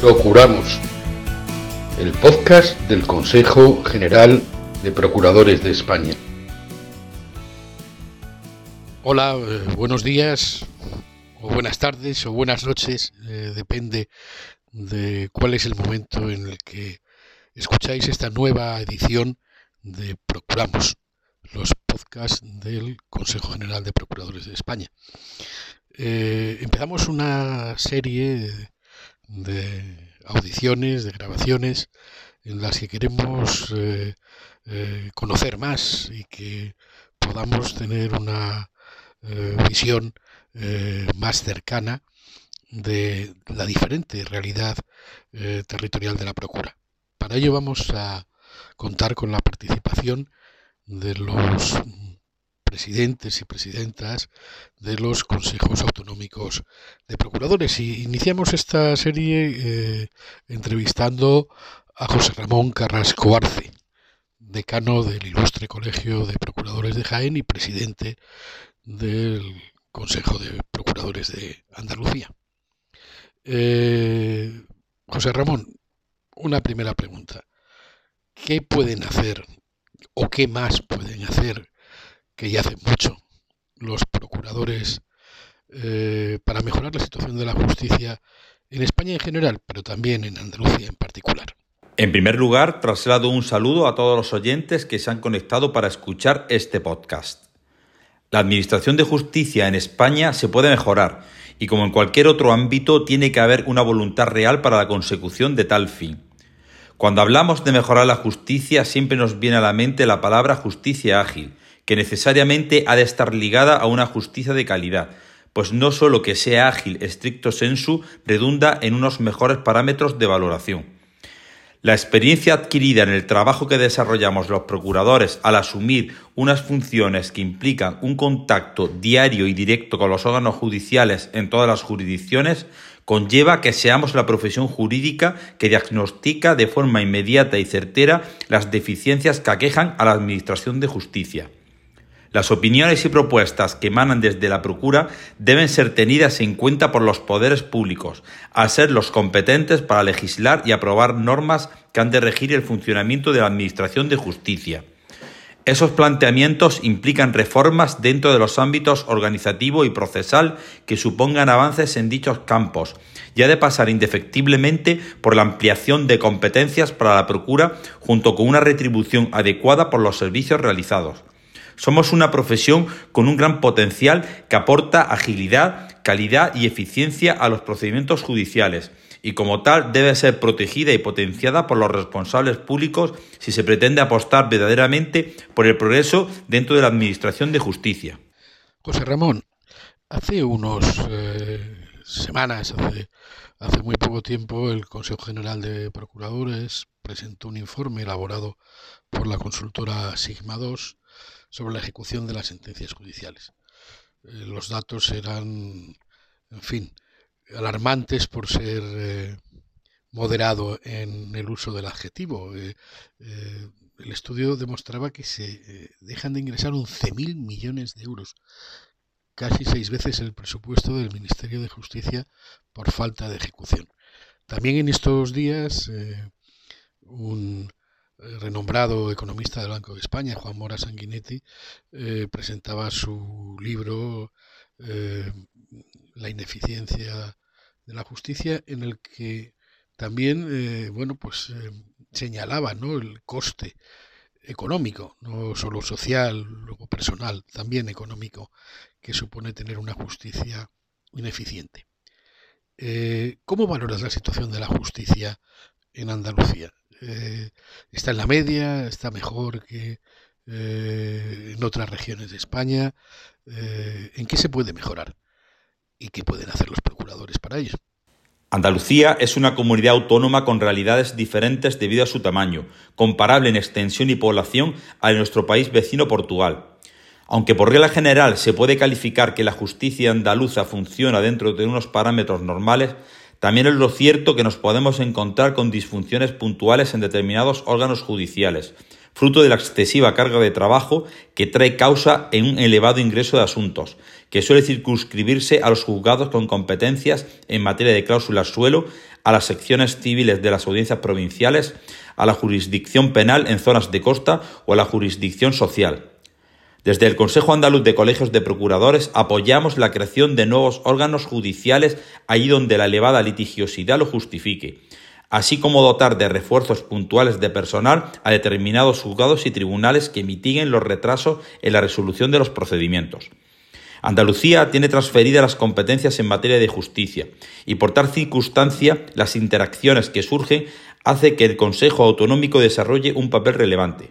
Procuramos, el podcast del Consejo General de Procuradores de España. Hola, eh, buenos días, o buenas tardes, o buenas noches, eh, depende de cuál es el momento en el que escucháis esta nueva edición de Procuramos, los podcasts del Consejo General de Procuradores de España. Eh, empezamos una serie de audiciones, de grabaciones, en las que queremos eh, eh, conocer más y que podamos tener una visión más cercana de la diferente realidad territorial de la Procura. Para ello vamos a contar con la participación de los presidentes y presidentas de los consejos autonómicos de procuradores. Y iniciamos esta serie eh, entrevistando a José Ramón Carrasco Arce, decano del ilustre Colegio de Procuradores de Jaén y presidente del Consejo de Procuradores de Andalucía. Eh, José Ramón, una primera pregunta. ¿Qué pueden hacer o qué más pueden hacer que ya hace mucho los procuradores eh, para mejorar la situación de la justicia en España en general, pero también en Andalucía en particular. En primer lugar, traslado un saludo a todos los oyentes que se han conectado para escuchar este podcast. La Administración de Justicia en España se puede mejorar y como en cualquier otro ámbito tiene que haber una voluntad real para la consecución de tal fin. Cuando hablamos de mejorar la justicia siempre nos viene a la mente la palabra justicia ágil, que necesariamente ha de estar ligada a una justicia de calidad, pues no solo que sea ágil estricto sensu redunda en unos mejores parámetros de valoración. La experiencia adquirida en el trabajo que desarrollamos los procuradores al asumir unas funciones que implican un contacto diario y directo con los órganos judiciales en todas las jurisdicciones conlleva que seamos la profesión jurídica que diagnostica de forma inmediata y certera las deficiencias que aquejan a la Administración de Justicia. Las opiniones y propuestas que emanan desde la Procura deben ser tenidas en cuenta por los poderes públicos, al ser los competentes para legislar y aprobar normas que han de regir el funcionamiento de la Administración de Justicia. Esos planteamientos implican reformas dentro de los ámbitos organizativo y procesal que supongan avances en dichos campos, y ha de pasar indefectiblemente por la ampliación de competencias para la Procura junto con una retribución adecuada por los servicios realizados. Somos una profesión con un gran potencial que aporta agilidad, calidad y eficiencia a los procedimientos judiciales y como tal debe ser protegida y potenciada por los responsables públicos si se pretende apostar verdaderamente por el progreso dentro de la Administración de Justicia. José Ramón, hace unos eh, semanas, hace, hace muy poco tiempo, el Consejo General de Procuradores presentó un informe elaborado por la consultora Sigma 2 sobre la ejecución de las sentencias judiciales. Eh, los datos eran, en fin, alarmantes por ser eh, moderado en el uso del adjetivo. Eh, el estudio demostraba que se dejan de ingresar 11.000 millones de euros, casi seis veces el presupuesto del Ministerio de Justicia por falta de ejecución. También en estos días un renombrado economista del Banco de España, Juan Mora Sanguinetti, eh, presentaba su libro eh, La ineficiencia de la justicia, en el que también, eh, bueno, pues señalaba, ¿no? El coste económico, no solo social, luego personal, también económico, que supone tener una justicia ineficiente. ¿Cómo valoras la situación de la justicia en Andalucía? Eh, está en la media, está mejor que eh, en otras regiones de España. Eh, ¿En qué se puede mejorar? ¿Y qué pueden hacer los procuradores para ello? Andalucía es una comunidad autónoma con realidades diferentes debido a su tamaño, comparable en extensión y población a nuestro país vecino Portugal. Aunque por regla general se puede calificar que la justicia andaluza funciona dentro de unos parámetros normales, también es lo cierto que nos podemos encontrar con disfunciones puntuales en determinados órganos judiciales, fruto de la excesiva carga de trabajo que trae causa en un elevado ingreso de asuntos, que suele circunscribirse a los juzgados con competencias en materia de cláusulas suelo, a las secciones civiles de las audiencias provinciales, a la jurisdicción penal en zonas de costa o a la jurisdicción social. Desde el Consejo Andaluz de Colegios de Procuradores apoyamos la creación de nuevos órganos judiciales allí donde la elevada litigiosidad lo justifique, así como dotar de refuerzos puntuales de personal a determinados juzgados y tribunales que mitiguen los retrasos en la resolución de los procedimientos. Andalucía tiene transferidas las competencias en materia de justicia y por tal circunstancia las interacciones que surgen hace que el Consejo Autonómico desarrolle un papel relevante.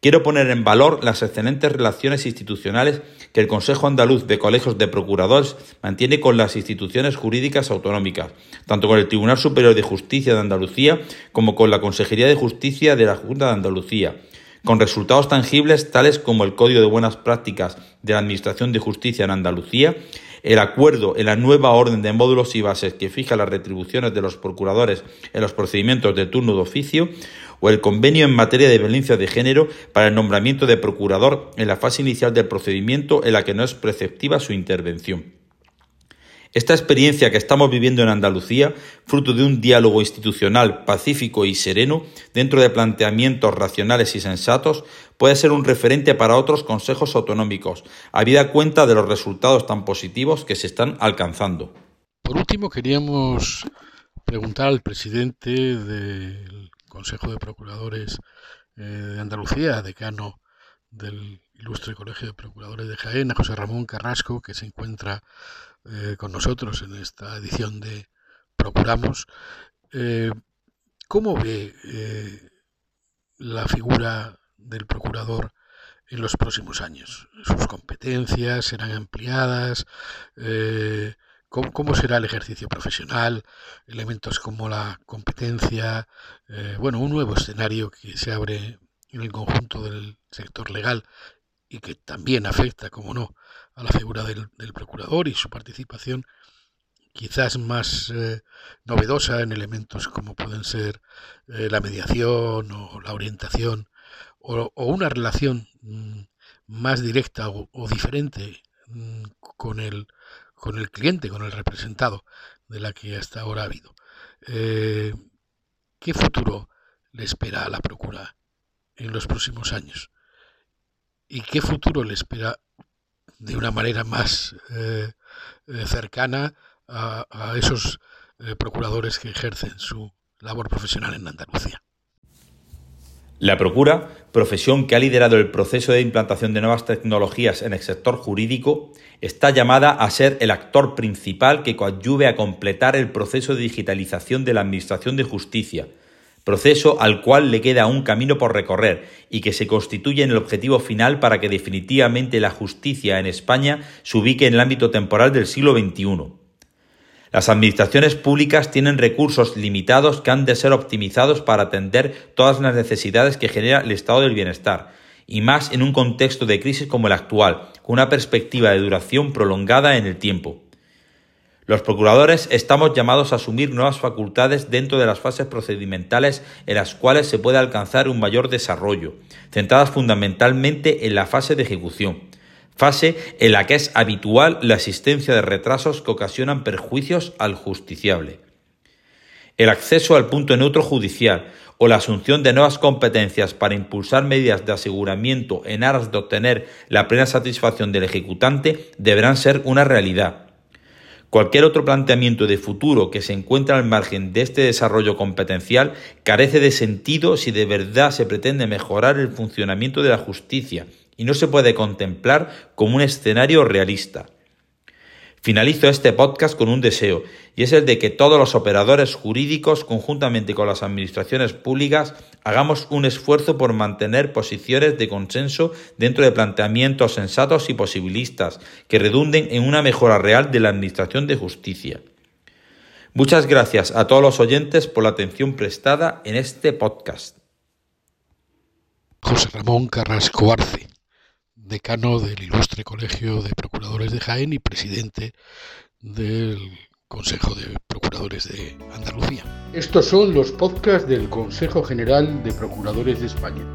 Quiero poner en valor las excelentes relaciones institucionales que el Consejo Andaluz de Colegios de Procuradores mantiene con las instituciones jurídicas autonómicas, tanto con el Tribunal Superior de Justicia de Andalucía como con la Consejería de Justicia de la Junta de Andalucía, con resultados tangibles tales como el Código de Buenas Prácticas de la Administración de Justicia en Andalucía, el acuerdo en la nueva orden de módulos y bases que fija las retribuciones de los procuradores en los procedimientos de turno de oficio, o el convenio en materia de violencia de género para el nombramiento de procurador en la fase inicial del procedimiento en la que no es preceptiva su intervención. Esta experiencia que estamos viviendo en Andalucía, fruto de un diálogo institucional pacífico y sereno, dentro de planteamientos racionales y sensatos, puede ser un referente para otros consejos autonómicos, habida cuenta de los resultados tan positivos que se están alcanzando. Por último, queríamos preguntar al presidente del Consejo de Procuradores eh, de Andalucía, decano del Ilustre Colegio de Procuradores de Jaén, José Ramón Carrasco, que se encuentra eh, con nosotros en esta edición de Procuramos. Eh, ¿Cómo ve la figura del procurador en los próximos años? ¿Sus competencias serán ampliadas? ¿Cómo, será el ejercicio profesional? Elementos como la competencia, eh, bueno, un nuevo escenario que se abre en el conjunto del sector legal y que también afecta, como no, a la figura del, procurador y su participación quizás más eh, novedosa en elementos como pueden ser eh, la mediación o la orientación o, una relación mm, más directa o, diferente mm, con el con el cliente, con el representado de la que hasta ahora ha habido. Eh, ¿Qué futuro le espera a la Procura en los próximos años? ¿Y qué futuro le espera de una manera más eh, eh, cercana a, a esos procuradores que ejercen su labor profesional en Andalucía? La Procura, profesión que ha liderado el proceso de implantación de nuevas tecnologías en el sector jurídico, está llamada a ser el actor principal que coadyuve a completar el proceso de digitalización de la Administración de Justicia, proceso al cual le queda un camino por recorrer y que se constituye en el objetivo final para que definitivamente la justicia en España se ubique en el ámbito temporal del siglo XXI. Las administraciones públicas tienen recursos limitados que han de ser optimizados para atender todas las necesidades que genera el estado del bienestar, y más en un contexto de crisis como el actual, con una perspectiva de duración prolongada en el tiempo. Los procuradores estamos llamados a asumir nuevas facultades dentro de las fases procedimentales en las cuales se puede alcanzar un mayor desarrollo, centradas fundamentalmente en la fase de ejecución, fase en la que es habitual la existencia de retrasos que ocasionan perjuicios al justiciable. El acceso al punto neutro judicial o la asunción de nuevas competencias para impulsar medidas de aseguramiento en aras de obtener la plena satisfacción del ejecutante deberán ser una realidad. Cualquier otro planteamiento de futuro que se encuentre al margen de este desarrollo competencial carece de sentido si de verdad se pretende mejorar el funcionamiento de la justicia y no se puede contemplar como un escenario realista. Finalizo este podcast con un deseo, y es el de que todos los operadores jurídicos, conjuntamente con las administraciones públicas, hagamos un esfuerzo por mantener posiciones de consenso dentro de planteamientos sensatos y posibilistas, que redunden en una mejora real de la Administración de Justicia. Muchas gracias a todos los oyentes por la atención prestada en este podcast. José Ramón Carrasco Arce decano del Ilustre Colegio de Procuradores de Jaén y presidente del Consejo de Procuradores de Andalucía. Estos son los podcasts del Consejo General de Procuradores de España.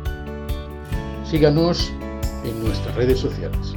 Síganos en nuestras redes sociales.